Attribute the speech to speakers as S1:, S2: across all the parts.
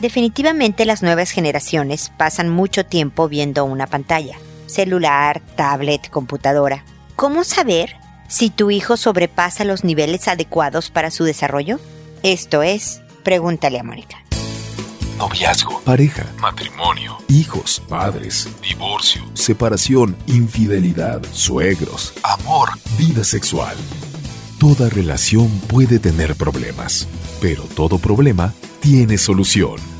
S1: Definitivamente las nuevas generaciones pasan mucho tiempo viendo una pantalla, celular, tablet, computadora. ¿Cómo saber si tu hijo sobrepasa los niveles adecuados para su desarrollo? Esto es, pregúntale a Mónica.
S2: Noviazgo, pareja, matrimonio, hijos, padres, divorcio, separación, infidelidad, suegros, amor, vida sexual. Toda relación puede tener problemas, pero todo problema tiene solución.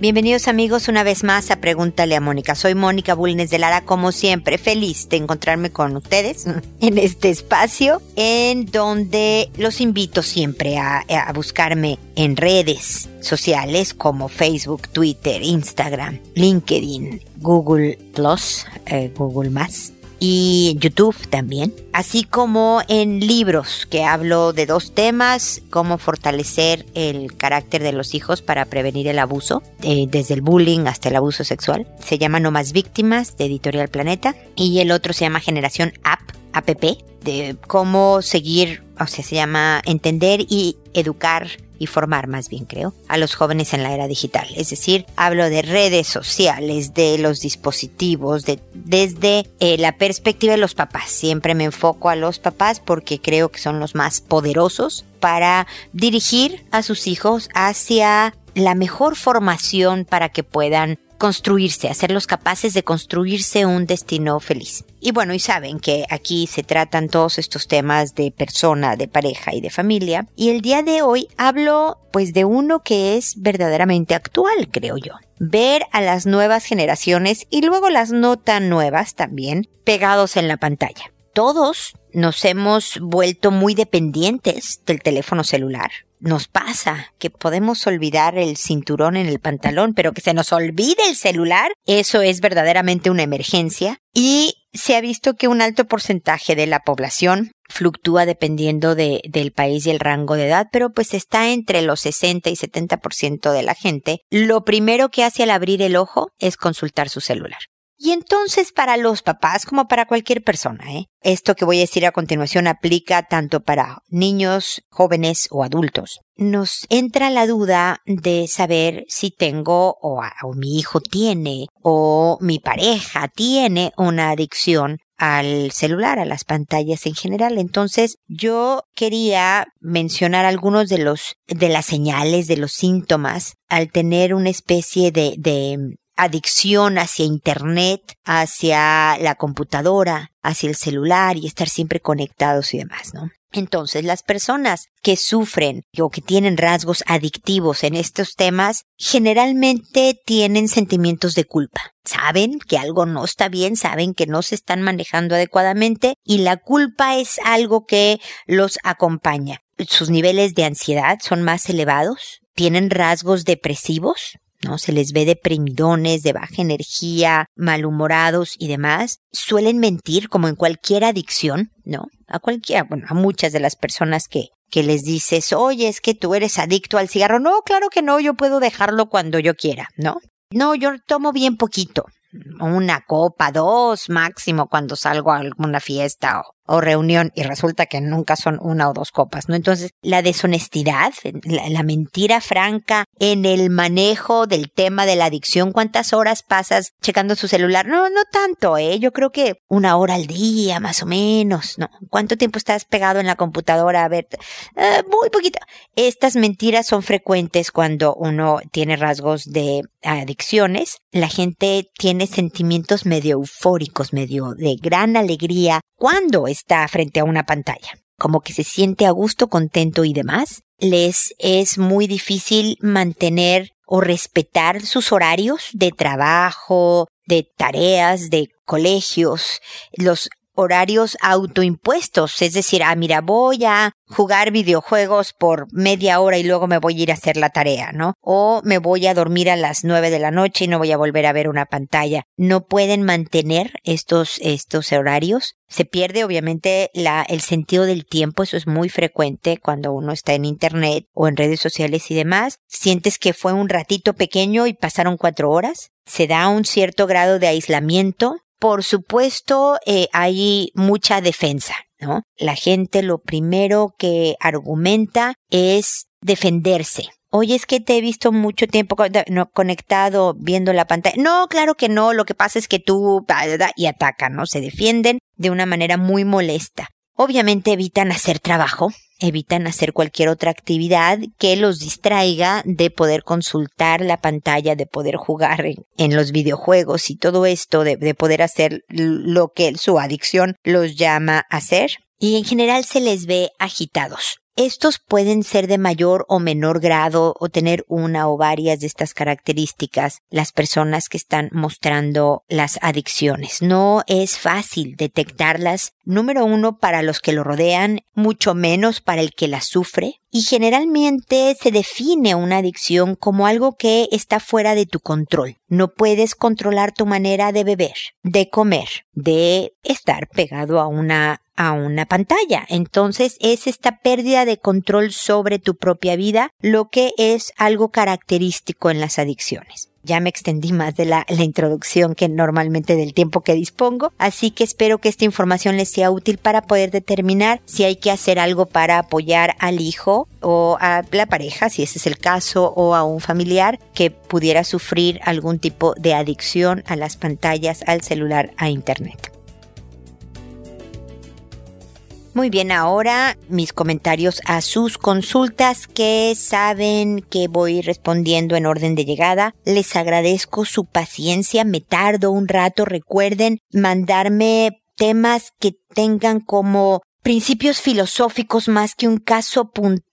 S1: Bienvenidos amigos una vez más a Pregúntale a Mónica. Soy Mónica Bulnes de Lara, como siempre, feliz de encontrarme con ustedes en este espacio en donde los invito siempre a, buscarme en redes sociales como Facebook, Twitter, Instagram, LinkedIn, Google Plus, eh, Google Más y YouTube también, así como en libros que hablo de dos temas, cómo fortalecer el carácter de los hijos para prevenir el abuso, eh, desde el bullying hasta el abuso sexual. Se llama No más víctimas de Editorial Planeta y el otro se llama Generación App, APP, de cómo seguir, o sea, se llama Entender y Educar y formar más bien creo a los jóvenes en la era digital. Es decir, hablo de redes sociales, de los dispositivos, de, desde eh, la perspectiva de los papás. Siempre me enfoco a los papás porque creo que son los más poderosos para dirigir a sus hijos hacia la mejor formación para que puedan construirse, hacerlos capaces de construirse un destino feliz. Y bueno, y saben que aquí se tratan todos estos temas de persona, de pareja y de familia. Y el día de hoy hablo pues de uno que es verdaderamente actual, creo yo. Ver a las nuevas generaciones y luego las no tan nuevas también pegados en la pantalla. Todos nos hemos vuelto muy dependientes del teléfono celular nos pasa que podemos olvidar el cinturón en el pantalón, pero que se nos olvide el celular, eso es verdaderamente una emergencia. Y se ha visto que un alto porcentaje de la población fluctúa dependiendo de, del país y el rango de edad, pero pues está entre los 60 y 70% de la gente. Lo primero que hace al abrir el ojo es consultar su celular. Y entonces para los papás como para cualquier persona, ¿eh? Esto que voy a decir a continuación aplica tanto para niños, jóvenes o adultos. Nos entra la duda de saber si tengo o, mi hijo tiene o mi pareja tiene una adicción al celular, a las pantallas en general. Entonces, yo quería mencionar algunos de los, de las señales, de los síntomas al tener una especie de, de adicción hacia Internet, hacia la computadora, hacia el celular y estar siempre conectados y demás, ¿no? Entonces, las personas que sufren o que tienen rasgos adictivos en estos temas generalmente tienen sentimientos de culpa. Saben que algo no está bien, saben que no se están manejando adecuadamente y la culpa es algo que los acompaña. Sus niveles de ansiedad son más elevados, tienen rasgos depresivos, ¿no? Se les ve deprimidones, de baja energía, malhumorados y demás. Suelen mentir como en cualquier adicción, ¿no? A cualquiera, bueno, a muchas de las personas que, que les dices, oye, es que tú eres adicto al cigarro. No, claro que no, yo puedo dejarlo cuando yo quiera, ¿no? No, yo tomo bien poquito. Una copa, dos máximo cuando salgo a alguna fiesta o, o reunión y resulta que nunca son una o dos copas, ¿no? Entonces, la deshonestidad, la, mentira franca en el manejo del tema de la adicción, ¿cuántas horas pasas checando su celular? No, no tanto, ¿eh? Yo creo que una hora al día, más o menos, ¿no? ¿Cuánto tiempo estás pegado en la computadora? A ver, eh, muy poquito. Estas mentiras son frecuentes cuando uno tiene rasgos de adicciones. La gente tiene sentimientos medio eufóricos, medio de gran alegría cuando está frente a una pantalla, como que se siente a gusto, contento y demás, les es muy difícil mantener o respetar sus horarios de trabajo, de tareas, de colegios, los horarios autoimpuestos, es decir, ah, mira, voy a jugar videojuegos por media hora y luego me voy a ir a hacer la tarea, ¿no? O me voy a dormir a las nueve de la noche y no voy a volver a ver una pantalla. No pueden mantener estos, estos horarios. Se pierde obviamente la, el sentido del tiempo, eso es muy frecuente cuando uno está en internet o en redes sociales y demás. Sientes que fue un ratito pequeño y pasaron cuatro horas. Se da un cierto grado de aislamiento. Por supuesto, eh, hay mucha defensa, ¿no? La gente lo primero que argumenta es defenderse. Oye, es que te he visto mucho tiempo conectado viendo la pantalla. No, claro que no. Lo que pasa es que tú y atacan, ¿no? Se defienden de una manera muy molesta. Obviamente evitan hacer trabajo, evitan hacer cualquier otra actividad que los distraiga de poder consultar la pantalla, de poder jugar en, los videojuegos y todo esto, de, de poder hacer lo que su adicción los llama a hacer. Y en general se les ve agitados. Estos pueden ser de mayor o menor grado o tener una o varias de estas características las personas que están mostrando las adicciones. No es fácil detectarlas, número uno, para los que lo rodean, mucho menos para el que las sufre. Y generalmente se define una adicción como algo que está fuera de tu control. No puedes controlar tu manera de beber, de comer, de estar pegado a una a una pantalla. Entonces es esta pérdida de control sobre tu propia vida lo que es algo característico en las adicciones. Ya me extendí más de la, introducción que normalmente del tiempo que dispongo, así que espero que esta información les sea útil para poder determinar si hay que hacer algo para apoyar al hijo o a la pareja, si ese es el caso, o a un familiar que pudiera sufrir algún tipo de adicción a las pantallas, al celular, a Internet. Muy bien, ahora mis comentarios a sus consultas que saben que voy respondiendo en orden de llegada. Les agradezco su paciencia, me tardo un rato. Recuerden mandarme temas que tengan como principios filosóficos más que un caso puntual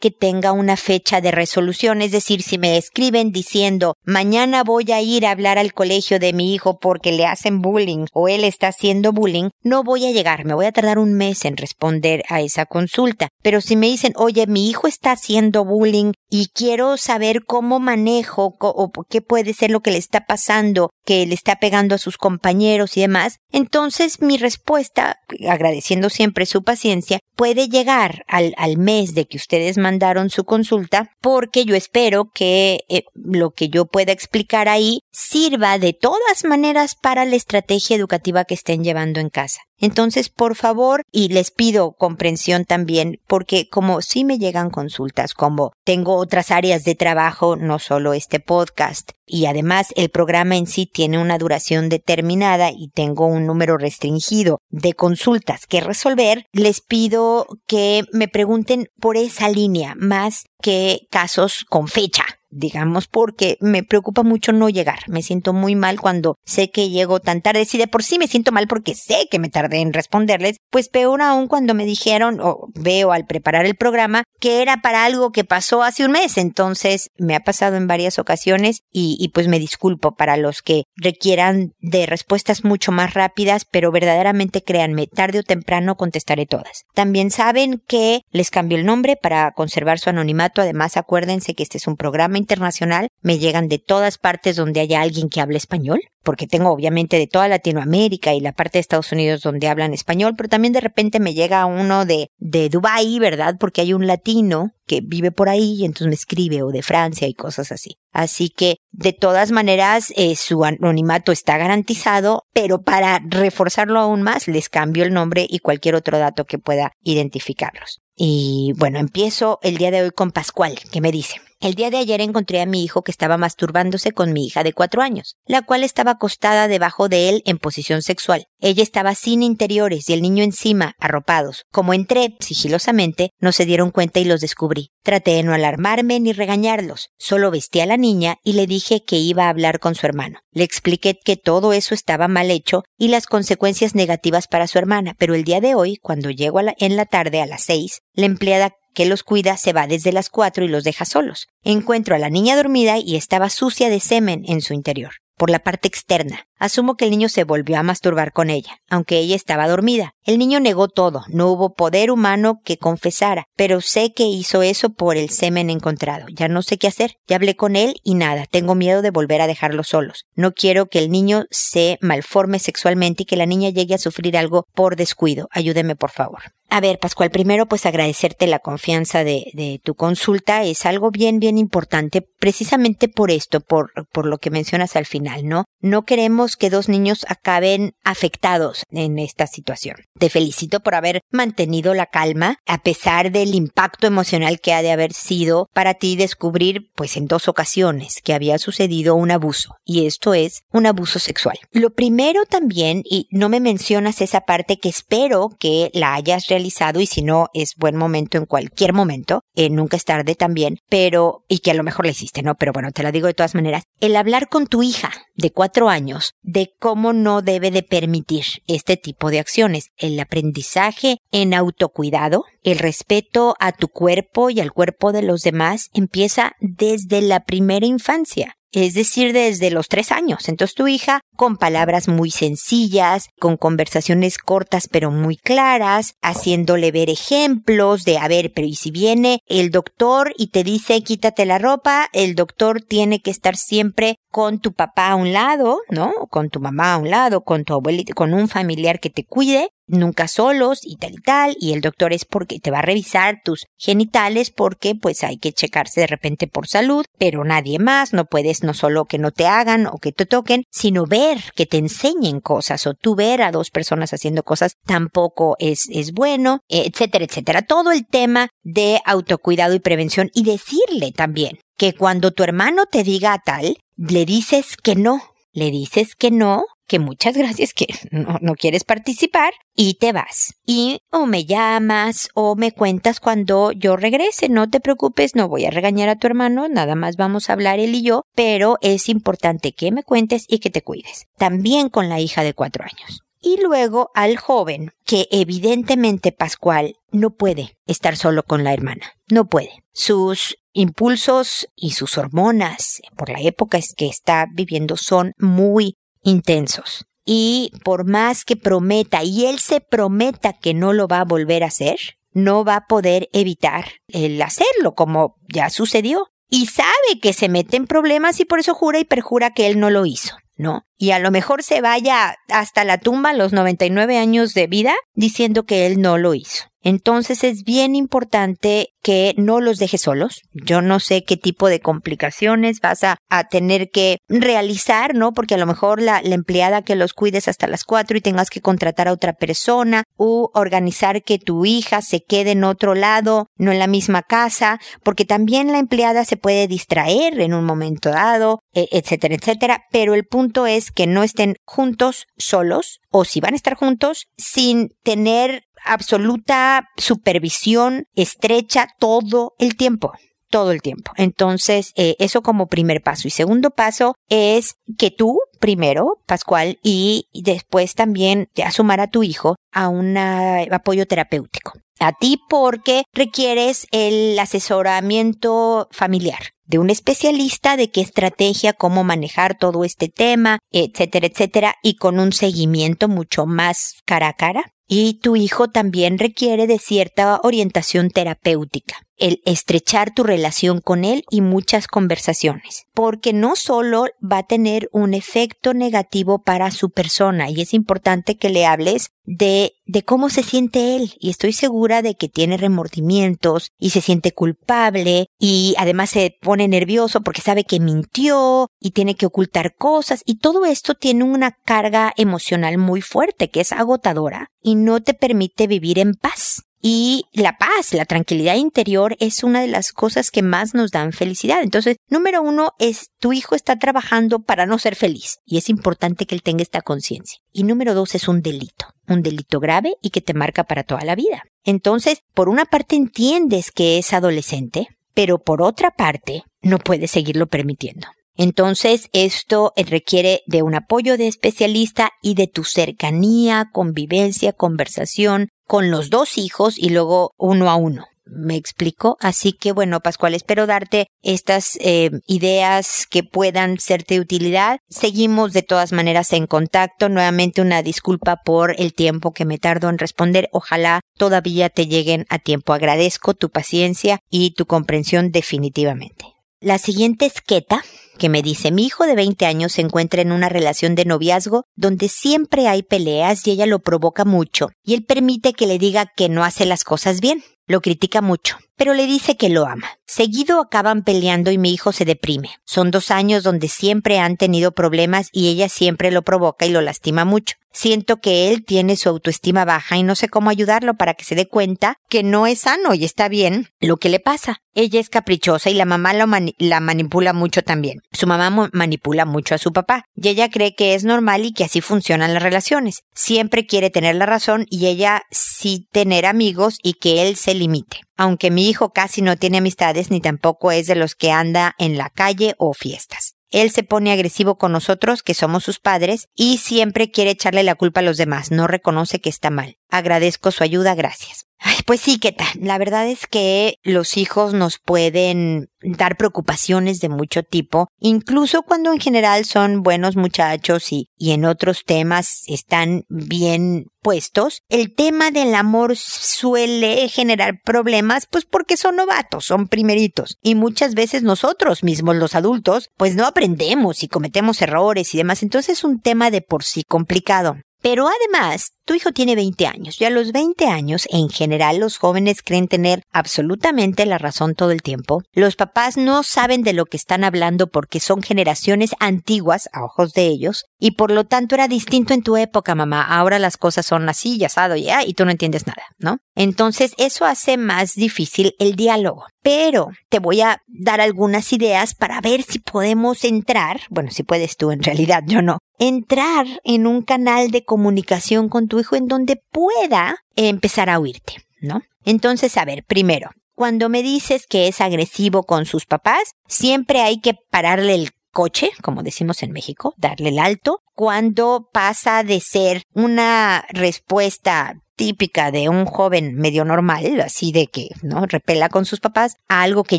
S1: que tenga una fecha de resolución. Es decir, si me escriben diciendo mañana voy a ir a hablar al colegio de mi hijo porque le hacen bullying o él está haciendo bullying, no voy a llegar, me voy a tardar un mes en responder a esa consulta. Pero si me dicen, oye, mi hijo está haciendo bullying y quiero saber cómo manejo o qué puede ser lo que le está pasando, que le está pegando a sus compañeros y demás, entonces mi respuesta, agradeciendo siempre su paciencia, puede llegar al, al mes de que ustedes mandaron su consulta porque yo espero que eh, lo que yo pueda explicar ahí sirva de todas maneras para la estrategia educativa que estén llevando en casa. Entonces, por favor, y les pido comprensión también, porque como si me llegan consultas, como tengo otras áreas de trabajo, no solo este podcast, y además el programa en sí tiene una duración determinada y tengo un número restringido de consultas que resolver, les pido que me pregunten por esa línea más que casos con fecha digamos, porque me preocupa mucho no llegar. Me siento muy mal cuando sé que llego tan tarde. Si de por sí me siento mal porque sé que me tardé en responderles, pues peor aún cuando me dijeron, o veo al preparar el programa, que era para algo que pasó hace un mes. Entonces, me ha pasado en varias ocasiones y, y pues me disculpo para los que requieran de respuestas mucho más rápidas, pero verdaderamente créanme, tarde o temprano contestaré todas. También saben que les cambio el nombre para conservar su anonimato. Además, acuérdense que este es un programa internacional, me llegan de todas partes donde haya alguien que hable español porque tengo obviamente de toda Latinoamérica y la parte de Estados Unidos donde hablan español, pero también de repente me llega uno de, de Dubai, ¿verdad? Porque hay un latino que vive por ahí y entonces me escribe o de Francia y cosas así. Así que de todas maneras eh, su anonimato está garantizado, pero para reforzarlo aún más les cambio el nombre y cualquier otro dato que pueda identificarlos. Y bueno, empiezo el día de hoy con Pascual, que me dice, el día de ayer encontré a mi hijo que estaba masturbándose con mi hija de cuatro años, la cual estaba acostada debajo de él en posición sexual. Ella estaba sin interiores y el niño encima, arropados. Como entré sigilosamente, no se dieron cuenta y los descubrí. Traté de no alarmarme ni regañarlos. Solo vestí a la niña y le dije que iba a hablar con su hermano. Le expliqué que todo eso estaba mal hecho y las consecuencias negativas para su hermana, pero el día de hoy, cuando llego en la tarde a las seis, la empleada que los cuida se va desde las cuatro y los deja solos. Encuentro a la niña dormida y estaba sucia de semen en su interior. por la parte externa. Asumo que el niño se volvió a masturbar con ella, aunque ella estaba dormida. El niño negó todo, no hubo poder humano que confesara, pero sé que hizo eso por el semen encontrado. Ya no sé qué hacer. Ya hablé con él y nada, tengo miedo de volver a dejarlos solos. No quiero que el niño se malforme sexualmente y que la niña llegue a sufrir algo por descuido. Ayúdeme, por favor. A ver, Pascual, primero pues agradecerte la confianza de, tu consulta. Es algo bien, bien importante, precisamente por esto, por, por lo que mencionas al final, ¿no? No queremos que dos niños acaben afectados en esta situación. Te felicito por haber mantenido la calma, a pesar del impacto emocional que ha de haber sido para ti descubrir, pues en dos ocasiones, que había sucedido un abuso. Y esto es un abuso sexual. Lo primero también, y no me mencionas esa parte que espero que la hayas realizado, y si no es buen momento en cualquier momento, eh, nunca es tarde también, pero, y que a lo mejor la hiciste, ¿no? Pero bueno, te la digo de todas maneras, el hablar con tu hija de cuatro años de cómo no debe de permitir este tipo de acciones, el aprendizaje en autocuidado, el respeto a tu cuerpo y al cuerpo de los demás empieza desde la primera infancia es decir, desde los tres años. Entonces tu hija, con palabras muy sencillas, con conversaciones cortas pero muy claras, haciéndole ver ejemplos de, a ver, pero y si viene el doctor y te dice quítate la ropa, el doctor tiene que estar siempre con tu papá a un lado, ¿no? Con tu mamá a un lado, con tu abuelita, con un familiar que te cuide nunca solos y tal y tal, y el doctor es porque te va a revisar tus genitales porque pues hay que checarse de repente por salud, pero nadie más, no puedes no solo que no te hagan o que te toquen, sino ver que te enseñen cosas o tú ver a dos personas haciendo cosas tampoco es, es bueno, etcétera, etcétera. Todo el tema de autocuidado y prevención y decirle también que cuando tu hermano te diga tal, le dices que no, le dices que no que muchas gracias que no, quieres participar y te vas. Y o me llamas o me cuentas cuando yo regrese. No te preocupes, no voy a regañar a tu hermano, nada más vamos a hablar él y yo, pero es importante que me cuentes y que te cuides. También con la hija de cuatro años. Y luego al joven, que evidentemente Pascual no puede estar solo con la hermana. No puede. Sus impulsos y sus hormonas por la época que está viviendo son muy intensos. Y por más que prometa, y él se prometa que no lo va a volver a hacer, no va a poder evitar el hacerlo, como ya sucedió. Y sabe que se mete en problemas y por eso jura y perjura que él no lo hizo, ¿no? Y a lo mejor se vaya hasta la tumba a los 99 años de vida diciendo que él no lo hizo. Entonces es bien importante que no los dejes solos. Yo no sé qué tipo de complicaciones vas a, tener que realizar, ¿no? Porque a lo mejor la, empleada que los cuides hasta las cuatro y tengas que contratar a otra persona u organizar que tu hija se quede en otro lado, no en la misma casa, porque también la empleada se puede distraer en un momento dado, e, etcétera, etcétera. Pero el punto es que no estén juntos solos o si van a estar juntos sin tener absoluta supervisión estrecha todo el tiempo todo el tiempo. Entonces, eh, eso como primer paso. Y segundo paso es que tú, primero, Pascual, y después también ya sumar a tu hijo a un apoyo terapéutico. A ti porque requieres el asesoramiento familiar de un especialista de qué estrategia, cómo manejar todo este tema, etcétera, etcétera, y con un seguimiento mucho más cara a cara y tu hijo también requiere de cierta orientación terapéutica el estrechar tu relación con él y muchas conversaciones, porque no solo va a tener un efecto negativo para su persona y es importante que le hables de, de cómo se siente él y estoy segura de que tiene remordimientos y se siente culpable y además se pone nervioso porque sabe que mintió y tiene que ocultar cosas y todo esto tiene una carga emocional muy fuerte que es agotadora y no te permite vivir en paz. Y la paz, la tranquilidad interior es una de las cosas que más nos dan felicidad. Entonces, número uno es tu hijo está trabajando para no ser feliz y es importante que él tenga esta conciencia. Y número dos es un delito, un delito grave y que te marca para toda la vida. Entonces, por una parte entiendes que es adolescente, pero por otra parte no puedes seguirlo permitiendo. Entonces, esto requiere de un apoyo de especialista y de tu cercanía, convivencia, conversación con los dos hijos y luego uno a uno. Me explico. Así que bueno, Pascual, espero darte estas eh, ideas que puedan serte de utilidad. Seguimos de todas maneras en contacto. Nuevamente una disculpa por el tiempo que me tardo en responder. Ojalá todavía te lleguen a tiempo. Agradezco tu paciencia y tu comprensión definitivamente. La siguiente es Keta, que me dice, mi hijo de 20 años se encuentra en una relación de noviazgo donde siempre hay peleas y ella lo provoca mucho, y él permite que le diga que no hace las cosas bien. Lo critica mucho, pero le dice que lo ama. Seguido acaban peleando y mi hijo se deprime. Son dos años donde siempre han tenido problemas y ella siempre lo provoca y lo lastima mucho. Siento que él tiene su autoestima baja y no sé cómo ayudarlo para que se dé cuenta que no es sano y está bien lo que le pasa. Ella es caprichosa y la mamá la manipula mucho también. Su mamá manipula mucho a su papá y ella cree que es normal y que así funcionan las relaciones. Siempre quiere tener la razón y ella sí tener amigos y que él se limite. Aunque mi hijo casi no tiene amistades ni tampoco es de los que anda en la calle o fiestas. Él se pone agresivo con nosotros, que somos sus padres, y siempre quiere echarle la culpa a los demás, no reconoce que está mal. Agradezco su ayuda, gracias. Pues sí, ¿qué tal? La verdad es que los hijos nos pueden dar preocupaciones de mucho tipo, incluso cuando en general son buenos muchachos y, y en otros temas están bien puestos. El tema del amor suele generar problemas, pues porque son novatos, son primeritos. Y muchas veces nosotros mismos, los adultos, pues no aprendemos y cometemos errores y demás. Entonces es un tema de por sí complicado. Pero además, tu hijo tiene 20 años y a los 20 años, en general, los jóvenes creen tener absolutamente la razón todo el tiempo. Los papás no saben de lo que están hablando porque son generaciones antiguas a ojos de ellos y por lo tanto era distinto en tu época, mamá. Ahora las cosas son así, ya asado, ya, y tú no entiendes nada, ¿no? Entonces eso hace más difícil el diálogo. Pero te voy a dar algunas ideas para ver si podemos entrar, bueno, si puedes tú en realidad, yo no, entrar en un canal de comunicación con tu hijo en donde pueda empezar a oírte, ¿no? Entonces, a ver, primero, cuando me dices que es agresivo con sus papás, siempre hay que pararle el coche, como decimos en México, darle el alto, cuando pasa de ser una respuesta típica de un joven medio normal, así de que, ¿no? Repela con sus papás, a algo que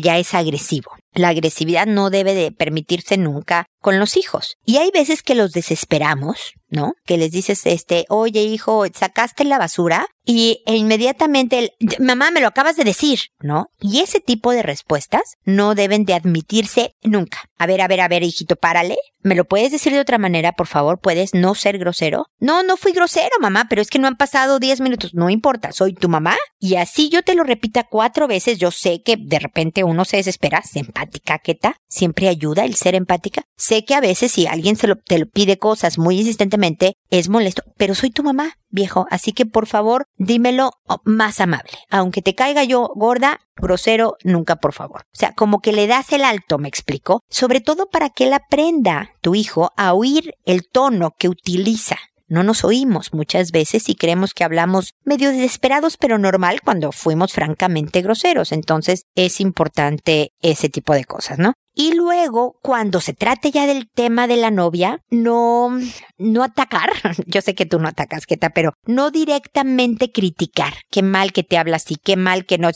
S1: ya es agresivo. La agresividad no debe de permitirse nunca con los hijos. Y hay veces que los desesperamos, ¿no? Que les dices, este, oye hijo, sacaste la basura y e inmediatamente el, mamá, me lo acabas de decir, ¿no? Y ese tipo de respuestas no deben de admitirse nunca. A ver, a ver, a ver, hijito, párale. ¿Me lo puedes decir de otra manera, por favor? ¿Puedes no ser grosero? No, no fui grosero, mamá, pero es que no han pasado 10 minutos. No importa, soy tu mamá. Y así yo te lo repita cuatro veces. Yo sé que de repente uno se desespera, se empática? Siempre ayuda el ser empática. Sé que a veces si alguien se lo, te lo pide cosas muy insistentemente, es molesto, pero soy tu mamá, viejo, así que por favor, dímelo más amable. Aunque te caiga yo gorda, grosero, nunca por favor. O sea, como que le das el alto, me explico, sobre todo para que él aprenda, tu hijo, a oír el tono que utiliza. No nos oímos muchas veces y creemos que hablamos medio desesperados pero normal cuando fuimos francamente groseros. Entonces es importante ese tipo de cosas, ¿no? Y luego, cuando se trate ya del tema de la novia, no, no atacar. Yo sé que tú no atacas, Keta, pero no directamente criticar. Qué mal que te hablas así, qué mal que no.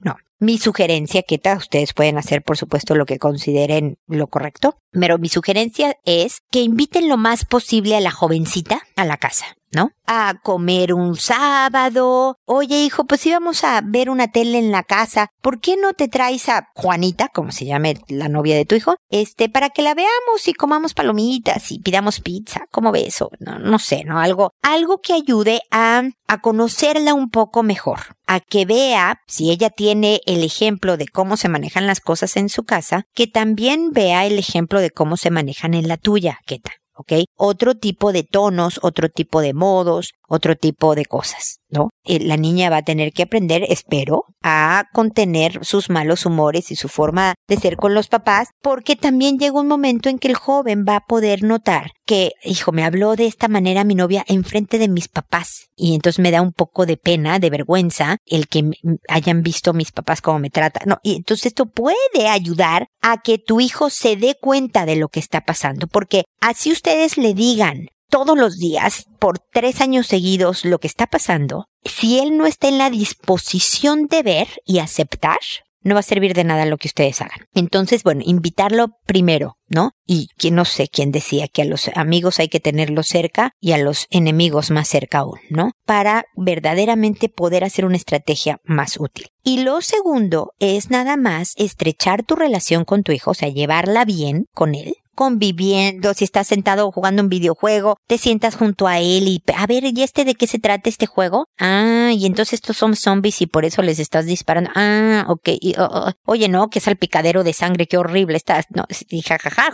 S1: No. Mi sugerencia, Keta, ustedes pueden hacer, por supuesto, lo que consideren lo correcto, pero mi sugerencia es que inviten lo más posible a la jovencita a la casa. ¿no? A comer un sábado. Oye, hijo, pues íbamos a ver una tele en la casa. ¿Por qué no te traes a Juanita, como se llame la novia de tu hijo? Este, para que la veamos y comamos palomitas y pidamos pizza. ¿Cómo ves eso? No, no sé, ¿no? Algo, algo que ayude a, a conocerla un poco mejor. A que vea, si ella tiene el ejemplo de cómo se manejan las cosas en su casa, que también vea el ejemplo de cómo se manejan en la tuya, ¿qué tal? ¿Ok? Otro tipo de tonos, otro tipo de modos, otro tipo de cosas, ¿no? Eh, la niña va a tener que aprender, espero, a contener sus malos humores y su forma de ser con los papás, porque también llega un momento en que el joven va a poder notar que, hijo, me habló de esta manera mi novia enfrente de mis papás, y entonces me da un poco de pena, de vergüenza, el que hayan visto mis papás cómo me tratan, no, y entonces esto puede ayudar a que tu hijo se dé cuenta de lo que está pasando, porque así ustedes le digan, todos los días, por tres años seguidos, lo que está pasando, si él no está en la disposición de ver y aceptar, no va a servir de nada lo que ustedes hagan. Entonces, bueno, invitarlo primero, ¿no? Y que no sé quién decía que a los amigos hay que tenerlos cerca y a los enemigos más cerca aún, ¿no? Para verdaderamente poder hacer una estrategia más útil. Y lo segundo es nada más estrechar tu relación con tu hijo, o sea, llevarla bien con él, conviviendo, si estás sentado jugando un videojuego, te sientas junto a él y, a ver, ¿y este de qué se trata este juego? Ah, y entonces estos son zombies y por eso les estás disparando. Ah, ok. Oh, oh, oye, no, que salpicadero de sangre, qué horrible estás. No, y jajaja,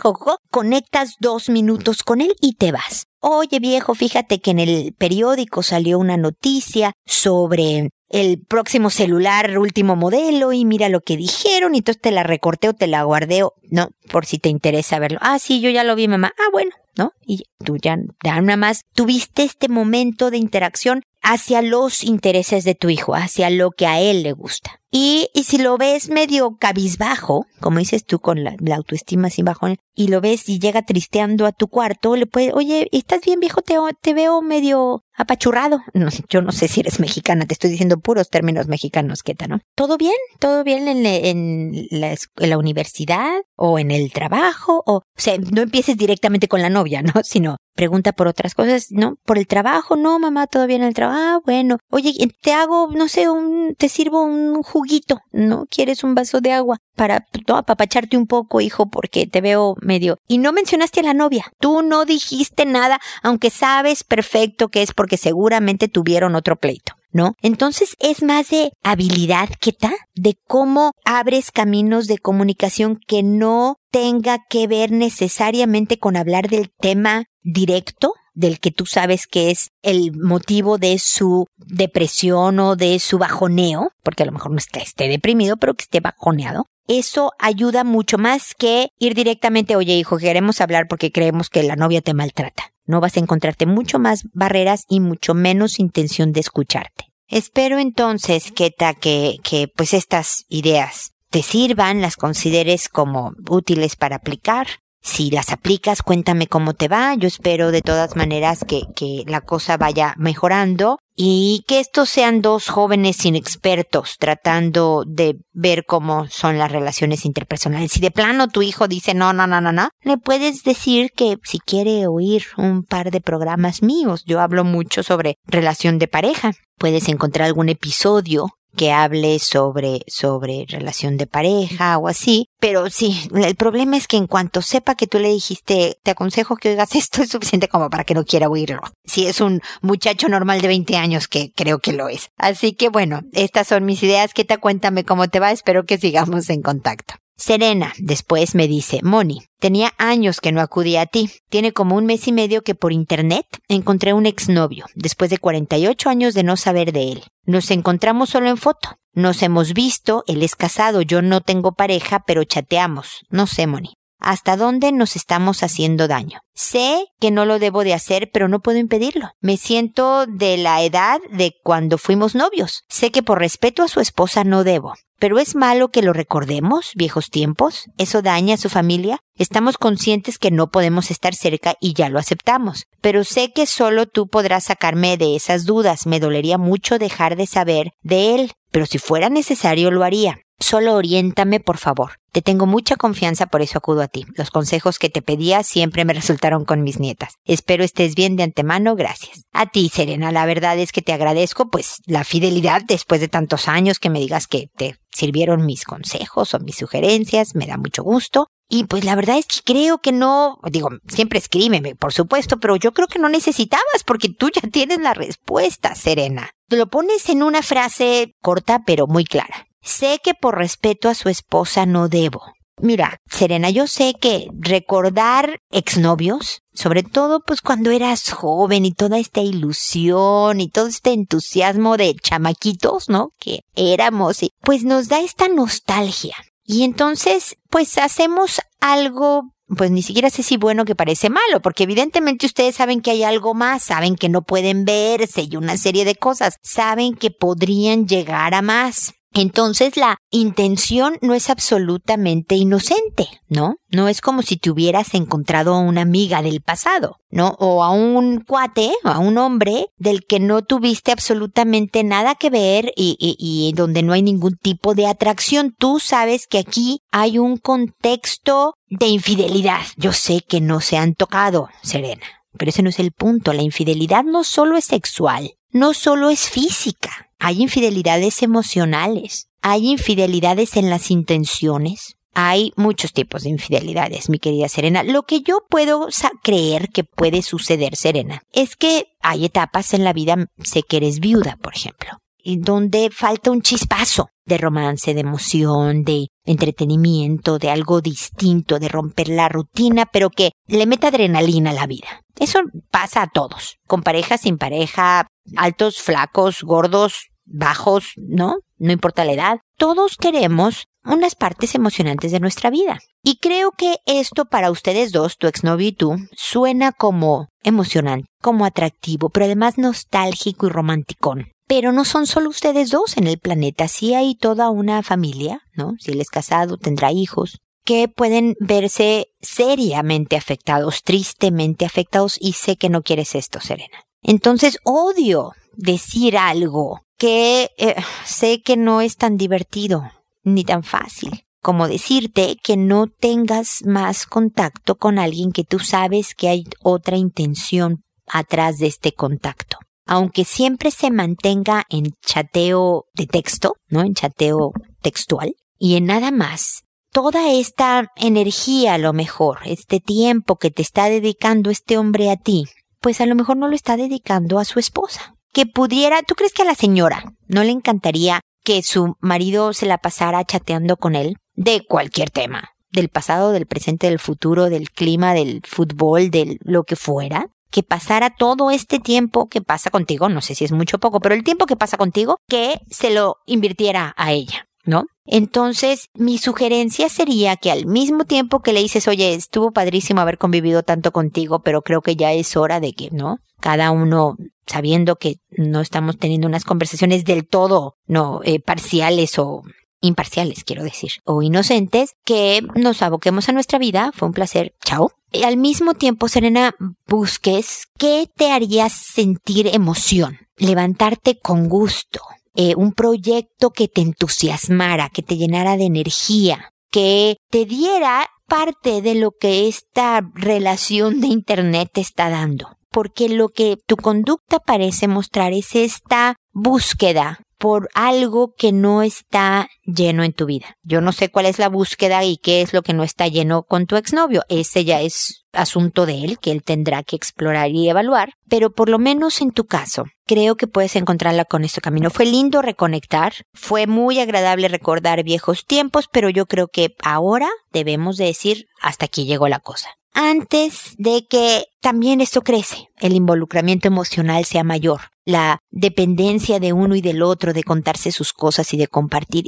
S1: conectas dos minutos con él y te vas. Oye viejo, fíjate que en el periódico salió una noticia sobre el próximo celular último modelo y mira lo que dijeron y entonces te la recorté o te la guardeo, ¿no? Por si te interesa verlo. Ah, sí, yo ya lo vi, mamá. Ah, bueno, ¿no? Y tú ya, ya nada más tuviste este momento de interacción hacia los intereses de tu hijo, hacia lo que a él le gusta. Y, y si lo ves medio cabizbajo, como dices tú con la, autoestima así bajón, y lo ves y llega tristeando a tu cuarto, le puedes, oye, ¿estás bien viejo? Te, te veo medio apachurrado. No, yo no sé si eres mexicana, te estoy diciendo puros términos mexicanos, ¿qué tal, no? ¿Todo bien? ¿Todo bien en, en, la, en la universidad? ¿O en el trabajo? O, o sea, no empieces directamente con la novia, ¿no? Sino pregunta por otras cosas, ¿no? Por el trabajo, no, mamá, todo bien en el trabajo. Ah, bueno. Oye, te hago, no sé, un, te sirvo un juguito, ¿no? ¿Quieres un vaso de agua? Para no, apapacharte un poco, hijo, porque te veo medio. Y no mencionaste a la novia. Tú no dijiste nada, aunque sabes perfecto que es porque seguramente tuvieron otro pleito. ¿no? Entonces es más de habilidad, ¿qué tal? De cómo abres caminos de comunicación que no tenga que ver necesariamente con hablar del tema directo, del que tú sabes que es el motivo de su depresión o de su bajoneo, porque a lo mejor no es que esté deprimido, pero que esté bajoneado. Eso ayuda mucho más que ir directamente, oye hijo, queremos hablar porque creemos que la novia te maltrata. No vas a encontrarte mucho más barreras y mucho menos intención de escucharte. Espero entonces, Keta, que, que pues estas ideas te sirvan, las consideres como útiles para aplicar. Si las aplicas, cuéntame cómo te va. Yo espero de todas maneras que, que la cosa vaya mejorando y que estos sean dos jóvenes inexpertos tratando de ver cómo son las relaciones interpersonales. Si de plano tu hijo dice no, no, no, no, no, le puedes decir que si quiere oír un par de programas míos, yo hablo mucho sobre relación de pareja. Puedes encontrar algún episodio que hable sobre, sobre relación de pareja o así. Pero sí, el problema es que en cuanto sepa que tú le dijiste, te aconsejo que oigas esto, es suficiente como para que no quiera oírlo. Si es un muchacho normal de 20 años, que creo que lo es. Así que bueno, estas son mis ideas. ¿Qué te cuéntame cómo te va? Espero que sigamos en contacto. Serena, después me dice, Moni, tenía años que no acudía a ti. Tiene como un mes y medio que por internet encontré un exnovio, después de 48 años de no saber de él. Nos encontramos solo en foto. Nos hemos visto, él es casado, yo no tengo pareja, pero chateamos. No sé, Moni hasta dónde nos estamos haciendo daño. Sé que no lo debo de hacer, pero no puedo impedirlo. Me siento de la edad de cuando fuimos novios. Sé que por respeto a su esposa no debo. Pero es malo que lo recordemos, viejos tiempos. Eso daña a su familia. Estamos conscientes que no podemos estar cerca y ya lo aceptamos. Pero sé que solo tú podrás sacarme de esas dudas. Me dolería mucho dejar de saber de él. Pero si fuera necesario lo haría. Solo oriéntame, por favor. Te tengo mucha confianza, por eso acudo a ti. Los consejos que te pedía siempre me resultaron con mis nietas. Espero estés bien de antemano, gracias. A ti, Serena, la verdad es que te agradezco, pues, la fidelidad después de tantos años que me digas que te sirvieron mis consejos o mis sugerencias, me da mucho gusto. Y pues la verdad es que creo que no, digo, siempre escríbeme, por supuesto, pero yo creo que no necesitabas porque tú ya tienes la respuesta, Serena. Te lo pones en una frase corta pero muy clara. Sé que por respeto a su esposa no debo. Mira, Serena, yo sé que recordar exnovios, sobre todo pues cuando eras joven y toda esta ilusión y todo este entusiasmo de chamaquitos, ¿no? Que éramos, y pues nos da esta nostalgia. Y entonces, pues hacemos algo pues ni siquiera sé si bueno que parece malo, porque evidentemente ustedes saben que hay algo más, saben que no pueden verse y una serie de cosas, saben que podrían llegar a más Entonces la intención no es absolutamente inocente, ¿no? No es como si te hubieras encontrado a una amiga del pasado, ¿no? O a un cuate, a un hombre del que no tuviste absolutamente nada que ver y, y, y donde no hay ningún tipo de atracción. Tú sabes que aquí hay un contexto de infidelidad. Yo sé que no se han tocado, Serena. Pero ese no es el punto. La infidelidad no solo es sexual, no solo es física hay infidelidades emocionales, hay infidelidades en las intenciones, hay muchos tipos de infidelidades, mi querida Serena. Lo que yo puedo creer que puede suceder, Serena, es que hay etapas en la vida, sé que eres viuda, por ejemplo, y donde falta un chispazo de romance, de emoción, de entretenimiento, de algo distinto, de romper la rutina, pero que le meta adrenalina a la vida. Eso pasa a todos, con pareja, sin pareja, altos, flacos, gordos, bajos, ¿no? No importa la edad. Todos queremos unas partes emocionantes de nuestra vida. Y creo que esto para ustedes dos, tu exnovio y tú, suena como emocionante, como atractivo, pero además nostálgico y romanticón. Pero no son solo ustedes dos en el planeta, sí hay toda una familia, ¿no? Si él es casado, tendrá hijos, que pueden verse seriamente afectados, tristemente afectados, y sé que no quieres esto, Serena. Entonces odio decir algo que eh, sé que no es tan divertido ni tan fácil como decirte que no tengas más contacto con alguien que tú sabes que hay otra intención atrás de este contacto. Aunque siempre se mantenga en chateo de texto, ¿no? En chateo textual y en nada más. Toda esta energía a lo mejor, este tiempo que te está dedicando este hombre a ti, pues a lo mejor no lo está dedicando a su esposa que pudiera, ¿tú crees que a la señora no le encantaría que su marido se la pasara chateando con él de cualquier tema? Del pasado, del presente, del futuro, del clima, del fútbol, de lo que fuera que pasara todo este tiempo que pasa contigo, no sé si es mucho o poco, pero el tiempo que pasa contigo, que se lo invirtiera a ella, ¿no? Entonces, mi sugerencia sería que al mismo tiempo que le dices, oye, estuvo padrísimo haber convivido tanto contigo, pero creo que ya es hora de que, ¿no? Cada uno sabiendo que no estamos teniendo unas conversaciones del todo, no, eh, parciales o imparciales, quiero decir, o inocentes, que nos aboquemos a nuestra vida. Fue un placer. Chao. Y al mismo tiempo, Serena, busques qué te haría sentir emoción, levantarte con gusto, eh, un proyecto que te entusiasmara, que te llenara de energía, que te diera parte de lo que esta relación de Internet te está dando. Porque lo que tu conducta parece mostrar es esta búsqueda por algo que no está lleno en tu vida. Yo no sé cuál es la búsqueda y qué es lo que no está lleno con tu exnovio. Ese ya es asunto de él, que él tendrá que explorar y evaluar. Pero por lo menos en tu caso, creo que puedes encontrarla con este camino. Fue lindo reconectar, fue muy agradable recordar viejos tiempos, pero yo creo que ahora debemos de decir hasta aquí llegó la cosa antes de que también esto crece, el involucramiento emocional sea mayor, la dependencia de uno y del otro, de contarse sus cosas y de compartir,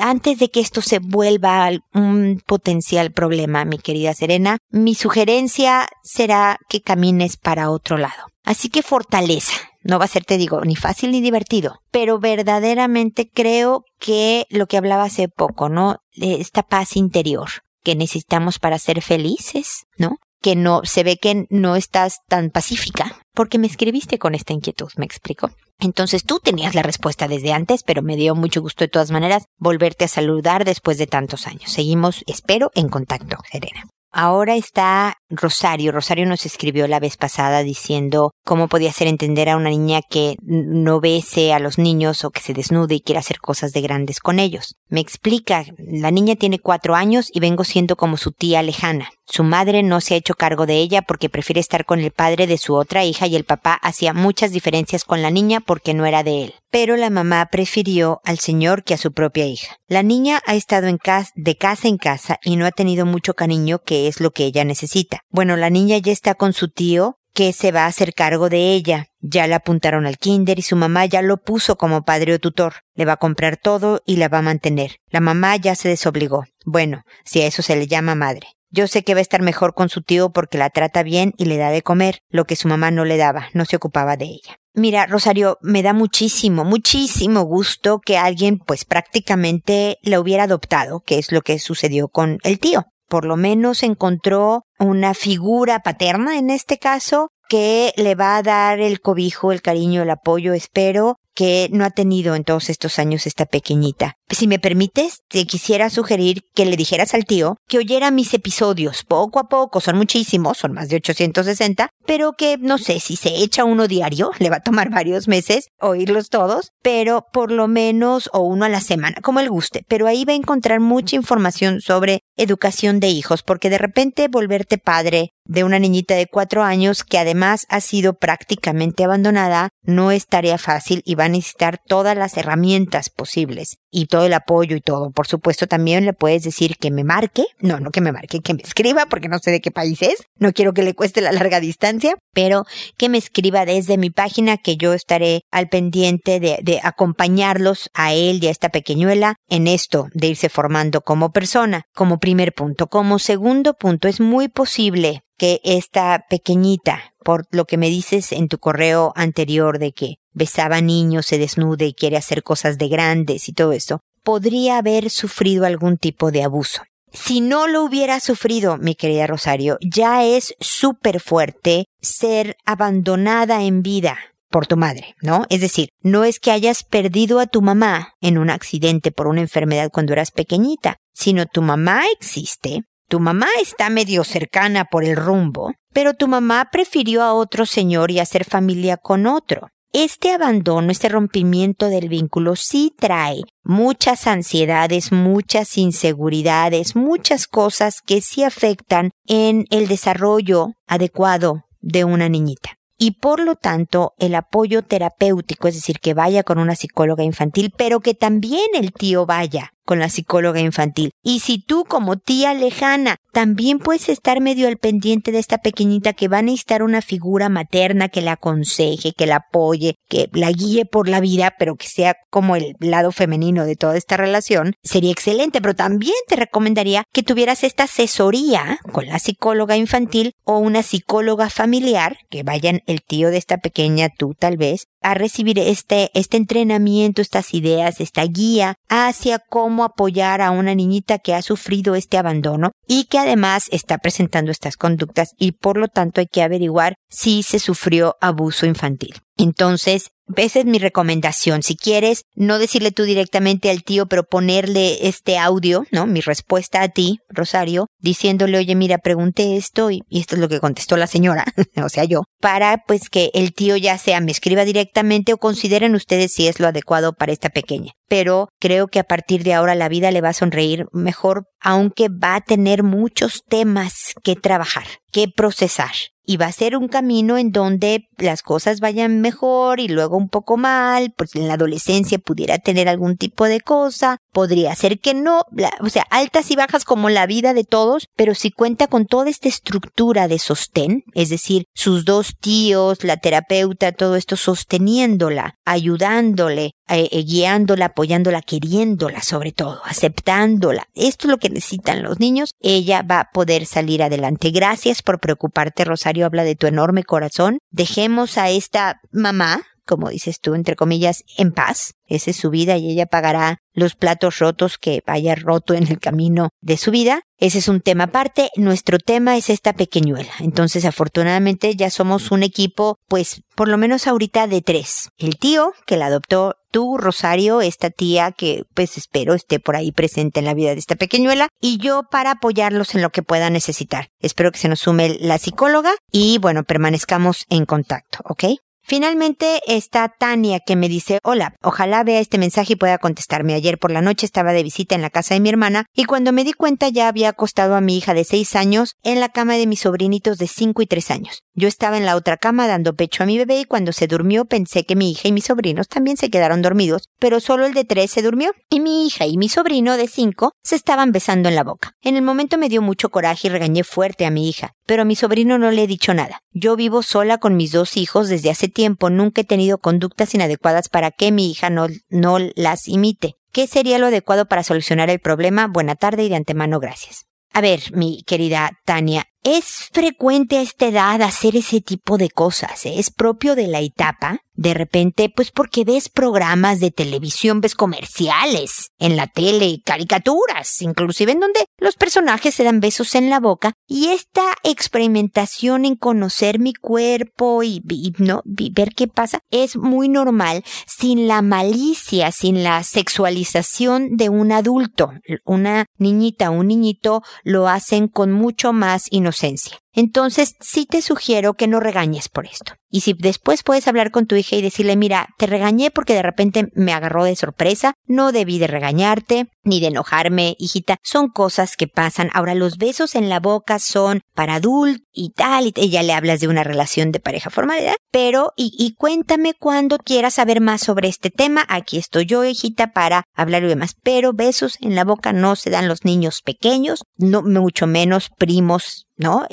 S1: antes de que esto se vuelva un potencial problema, mi querida Serena, mi sugerencia será que camines para otro lado. Así que fortaleza. No va a ser, te digo, ni fácil ni divertido, pero verdaderamente creo que lo que hablaba hace poco, ¿no? Esta paz interior que necesitamos para ser felices, ¿no? Que no, se ve que no estás tan pacífica, porque me escribiste con esta inquietud, me explico. Entonces tú tenías la respuesta desde antes, pero me dio mucho gusto de todas maneras volverte a saludar después de tantos años. Seguimos, espero, en contacto, Serena. Ahora está Rosario. Rosario nos escribió la vez pasada diciendo cómo podía hacer entender a una niña que no bese a los niños o que se desnude y quiera hacer cosas de grandes con ellos. Me explica, la niña tiene cuatro años y vengo siendo como su tía lejana. Su madre no se ha hecho cargo de ella porque prefiere estar con el padre de su otra hija y el papá hacía muchas diferencias con la niña porque no era de él. Pero la mamá prefirió al señor que a su propia hija. La niña ha estado en de casa en casa y no ha tenido mucho cariño que es lo que ella necesita. Bueno, la niña ya está con su tío que se va a hacer cargo de ella. Ya la apuntaron al kinder y su mamá ya lo puso como padre o tutor. Le va a comprar todo y la va a mantener. La mamá ya se desobligó. Bueno, si a eso se le llama madre. Yo sé que va a estar mejor con su tío porque la trata bien y le da de comer, lo que su mamá no le daba, no se ocupaba de ella. Mira, Rosario, me da muchísimo, muchísimo gusto que alguien pues prácticamente la hubiera adoptado, que es lo que sucedió con el tío. Por lo menos encontró una figura paterna en este caso que le va a dar el cobijo, el cariño, el apoyo, espero, que no ha tenido en todos estos años esta pequeñita. Si me permites, te quisiera sugerir que le dijeras al tío que oyera mis episodios poco a poco, son muchísimos, son más de 860, pero que no sé si se echa uno diario, le va a tomar varios meses oírlos todos, pero por lo menos o uno a la semana, como él guste, pero ahí va a encontrar mucha información sobre educación de hijos, porque de repente volverte padre de una niñita de cuatro años que además ha sido prácticamente abandonada no es tarea fácil y va a necesitar todas las herramientas posibles y todo el apoyo y todo. Por supuesto, también le puedes decir que me marque, no, no que me marque, que me escriba, porque no sé de qué país es, no quiero que le cueste la larga distancia, pero que me escriba desde mi página, que yo estaré al pendiente de, acompañarlos a él y a esta pequeñuela en esto de irse formando como persona, como primer punto. Como segundo punto, es muy posible que esta pequeñita, por lo que me dices en tu correo anterior de que besaba niños, se desnude y quiere hacer cosas de grandes y todo esto, podría haber sufrido algún tipo de abuso. Si no lo hubiera sufrido, mi querida Rosario, ya es súper fuerte ser abandonada en vida por tu madre, ¿no? Es decir, no es que hayas perdido a tu mamá en un accidente por una enfermedad cuando eras pequeñita, sino tu mamá existe, tu mamá está medio cercana por el rumbo, pero tu mamá prefirió a otro señor y hacer familia con otro. Este abandono, este rompimiento del vínculo sí trae muchas ansiedades, muchas inseguridades, muchas cosas que sí afectan en el desarrollo adecuado de una niñita y por lo tanto el apoyo terapéutico, es decir, que vaya con una psicóloga infantil, pero que también el tío vaya con la psicóloga infantil. Y si tú como tía lejana también puedes estar medio al pendiente de esta pequeñita que va a necesitar una figura materna que la aconseje, que la apoye, que la guíe por la vida, pero que sea como el lado femenino de toda esta relación, sería excelente. Pero también te recomendaría que tuvieras esta asesoría con la psicóloga infantil o una psicóloga familiar, que vayan el tío de esta pequeña, tú tal vez, a recibir este, este entrenamiento, estas ideas, esta guía hacia cómo apoyar a una niñita que ha sufrido este abandono y que además está presentando estas conductas y por lo tanto hay que averiguar si se sufrió abuso infantil. Entonces, esa es mi recomendación. Si quieres, no decirle tú directamente al tío, pero ponerle este audio, ¿no? Mi respuesta a ti, Rosario, diciéndole, oye, mira, pregunté esto y, esto es lo que contestó la señora, o sea, yo, para pues que el tío ya sea me escriba directamente o consideren ustedes si es lo adecuado para esta pequeña. Pero creo que a partir de ahora la vida le va a sonreír mejor, aunque va a tener muchos temas que trabajar, que procesar y va a ser un camino en donde las cosas vayan mejor y luego un poco mal, pues en la adolescencia pudiera tener algún tipo de cosa, podría ser que no, o sea, altas y bajas como la vida de todos, pero si cuenta con toda esta estructura de sostén, es decir, sus dos tíos, la terapeuta, todo esto sosteniéndola, ayudándole, eh, eh, guiándola, apoyándola, queriéndola sobre todo, aceptándola. Esto es lo que necesitan los niños. Ella va a poder salir adelante. Gracias por preocuparte, Rosario. Habla de tu enorme corazón. Dejemos a esta mamá como dices tú, entre comillas, en paz. Esa es su vida y ella pagará los platos rotos que haya roto en el camino de su vida. Ese es un tema aparte. Nuestro tema es esta pequeñuela. Entonces, afortunadamente, ya somos un equipo, pues, por lo menos ahorita de tres. El tío, que la adoptó tú, Rosario, esta tía que, pues, espero esté por ahí presente en la vida de esta pequeñuela, y yo para apoyarlos en lo que pueda necesitar. Espero que se nos sume la psicóloga y, bueno, permanezcamos en contacto, ¿ok? Finalmente está Tania que me dice, hola, ojalá vea este mensaje y pueda contestarme. Ayer por la noche estaba de visita en la casa de mi hermana y cuando me di cuenta ya había acostado a mi hija de seis años en la cama de mis sobrinitos de cinco y tres años. Yo estaba en la otra cama dando pecho a mi bebé y cuando se durmió pensé que mi hija y mis sobrinos también se quedaron dormidos, pero solo el de tres se durmió y mi hija y mi sobrino de cinco se estaban besando en la boca. En el momento me dio mucho coraje y regañé fuerte a mi hija, pero a mi sobrino no le he dicho nada. Yo vivo sola con mis dos hijos desde hace tiempo nunca he tenido conductas inadecuadas para que mi hija no, no las imite. ¿Qué sería lo adecuado para solucionar el problema? Buena tarde y de antemano gracias. A ver, mi querida Tania, es frecuente a esta edad hacer ese tipo de cosas, es propio de la etapa. De repente, pues porque ves programas de televisión, ves comerciales en la tele, caricaturas, inclusive en donde los personajes se dan besos en la boca y esta experimentación en conocer mi cuerpo y, no ver qué pasa es muy normal sin la malicia, sin la sexualización de un adulto. Una niñita, un niñito lo hacen con mucho más inocencia. Entonces, sí te sugiero que no regañes por esto. Y si después puedes hablar con tu hija y decirle, mira, te regañé porque de repente me agarró de sorpresa, no debí de regañarte, ni de enojarme, hijita, son cosas que pasan. Ahora, los besos en la boca son para adultos y tal, y ya le hablas de una relación de pareja formal, pero, y, cuéntame cuando quieras saber más sobre este tema, aquí estoy yo, hijita, para hablar y demás. Pero besos en la boca no se dan los niños pequeños, no mucho menos primos ¿no?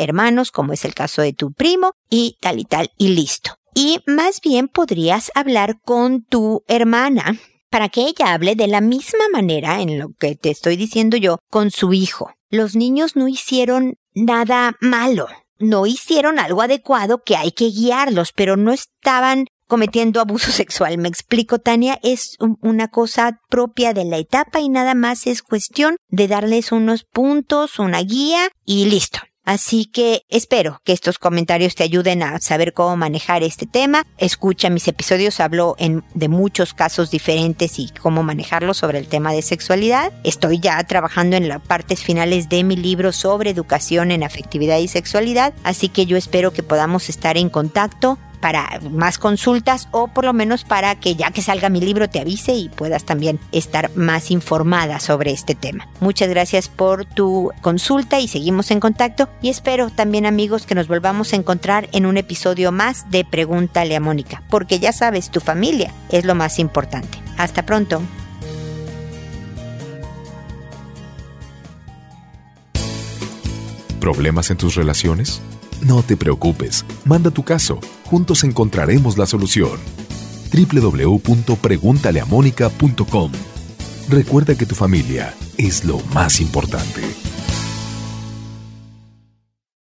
S1: Como es el caso de tu primo, y tal y tal, y listo. Y más bien podrías hablar con tu hermana para que ella hable de la misma manera en lo que te estoy diciendo yo con su hijo. Los niños no hicieron nada malo, no hicieron algo adecuado que hay que guiarlos, pero no estaban cometiendo abuso sexual. Me explico, Tania, es una cosa propia de la etapa y nada más es cuestión de darles unos puntos, una guía y listo. Así que espero que estos comentarios te ayuden a saber cómo manejar este tema. Escucha mis episodios, hablo en, de muchos casos diferentes y cómo manejarlos sobre el tema de sexualidad. Estoy ya trabajando en las partes finales de mi libro sobre educación en afectividad y sexualidad, así que yo espero que podamos estar en contacto para más consultas o por lo menos para que ya que salga mi libro te avise y puedas también estar más informada sobre este tema. Muchas gracias por tu consulta y seguimos en contacto y espero también amigos que nos volvamos a encontrar en un episodio más de Pregúntale a Mónica, porque ya sabes, tu familia es lo más importante. Hasta pronto.
S2: ¿Problemas en tus relaciones? No te preocupes, manda tu caso, juntos encontraremos la solución. www.preguntaleamónica.com Recuerda que tu familia es lo más importante.